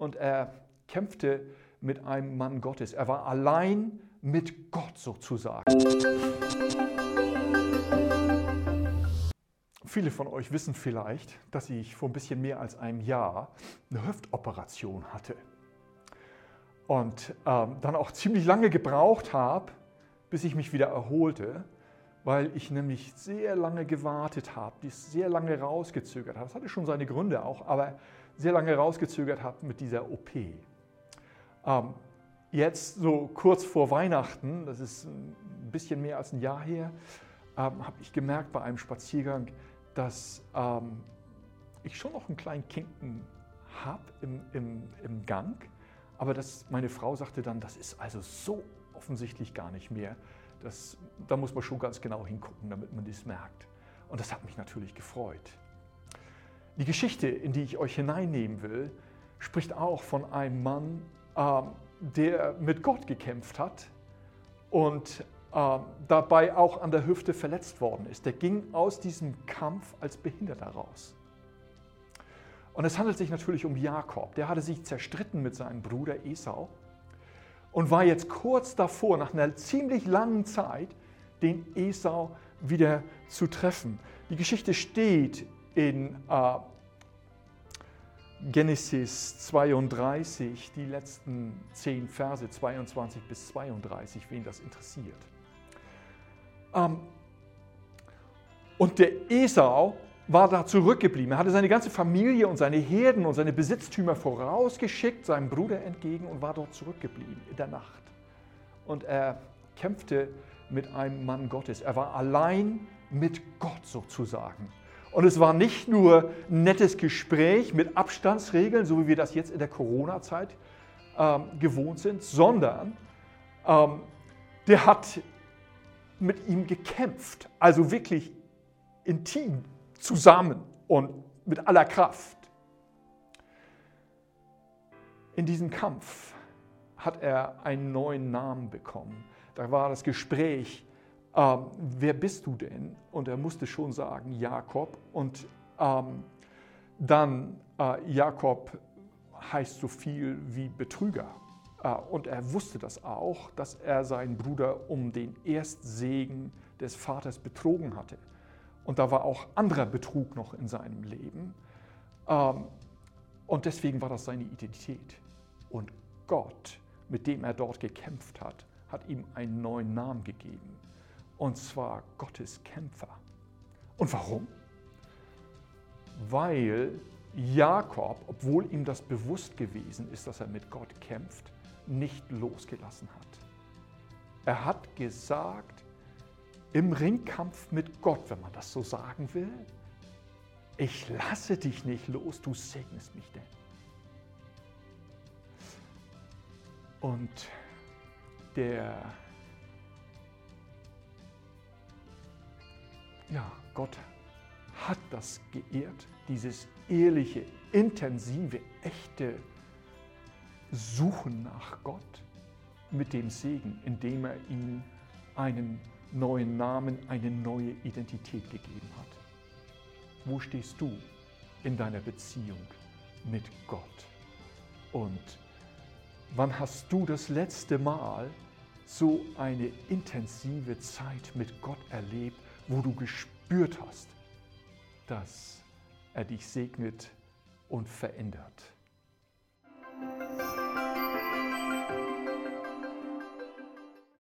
und er kämpfte mit einem Mann Gottes. Er war allein mit Gott sozusagen. Viele von euch wissen vielleicht, dass ich vor ein bisschen mehr als einem Jahr eine Hüftoperation hatte. Und ähm, dann auch ziemlich lange gebraucht habe, bis ich mich wieder erholte, weil ich nämlich sehr lange gewartet habe, dies sehr lange rausgezögert habe. Das hatte schon seine Gründe auch, aber sehr lange rausgezögert habe mit dieser OP. Ähm, jetzt, so kurz vor Weihnachten, das ist ein bisschen mehr als ein Jahr her, ähm, habe ich gemerkt bei einem Spaziergang, dass ähm, ich schon noch einen kleinen Kinken habe im, im, im Gang, aber dass meine Frau sagte dann, das ist also so offensichtlich gar nicht mehr. Das, da muss man schon ganz genau hingucken, damit man das merkt. Und das hat mich natürlich gefreut. Die Geschichte, in die ich euch hineinnehmen will, spricht auch von einem Mann, äh, der mit Gott gekämpft hat und äh, dabei auch an der Hüfte verletzt worden ist. Der ging aus diesem Kampf als Behinderter raus. Und es handelt sich natürlich um Jakob. Der hatte sich zerstritten mit seinem Bruder Esau und war jetzt kurz davor, nach einer ziemlich langen Zeit, den Esau wieder zu treffen. Die Geschichte steht in äh, Genesis 32, die letzten zehn Verse 22 bis 32, wen das interessiert. Ähm, und der Esau war da zurückgeblieben. Er hatte seine ganze Familie und seine Herden und seine Besitztümer vorausgeschickt, seinem Bruder entgegen und war dort zurückgeblieben in der Nacht. Und er kämpfte mit einem Mann Gottes. Er war allein mit Gott sozusagen. Und es war nicht nur ein nettes Gespräch mit Abstandsregeln, so wie wir das jetzt in der Corona-Zeit ähm, gewohnt sind, sondern ähm, der hat mit ihm gekämpft, also wirklich intim zusammen und mit aller Kraft. In diesem Kampf hat er einen neuen Namen bekommen. Da war das Gespräch, ähm, wer bist du denn? Und er musste schon sagen, Jakob. Und ähm, dann, äh, Jakob heißt so viel wie Betrüger. Äh, und er wusste das auch, dass er seinen Bruder um den Erstsegen des Vaters betrogen hatte. Und da war auch anderer Betrug noch in seinem Leben. Ähm, und deswegen war das seine Identität. Und Gott, mit dem er dort gekämpft hat, hat ihm einen neuen Namen gegeben. Und zwar Gottes Kämpfer. Und warum? Weil Jakob, obwohl ihm das bewusst gewesen ist, dass er mit Gott kämpft, nicht losgelassen hat. Er hat gesagt, im Ringkampf mit Gott, wenn man das so sagen will, ich lasse dich nicht los, du segnest mich denn. Und der, ja, Gott hat das geehrt, dieses ehrliche, intensive, echte Suchen nach Gott mit dem Segen, indem er ihm einen neuen Namen, eine neue Identität gegeben hat. Wo stehst du in deiner Beziehung mit Gott? Und wann hast du das letzte Mal so eine intensive Zeit mit Gott erlebt, wo du gespürt hast, dass er dich segnet und verändert?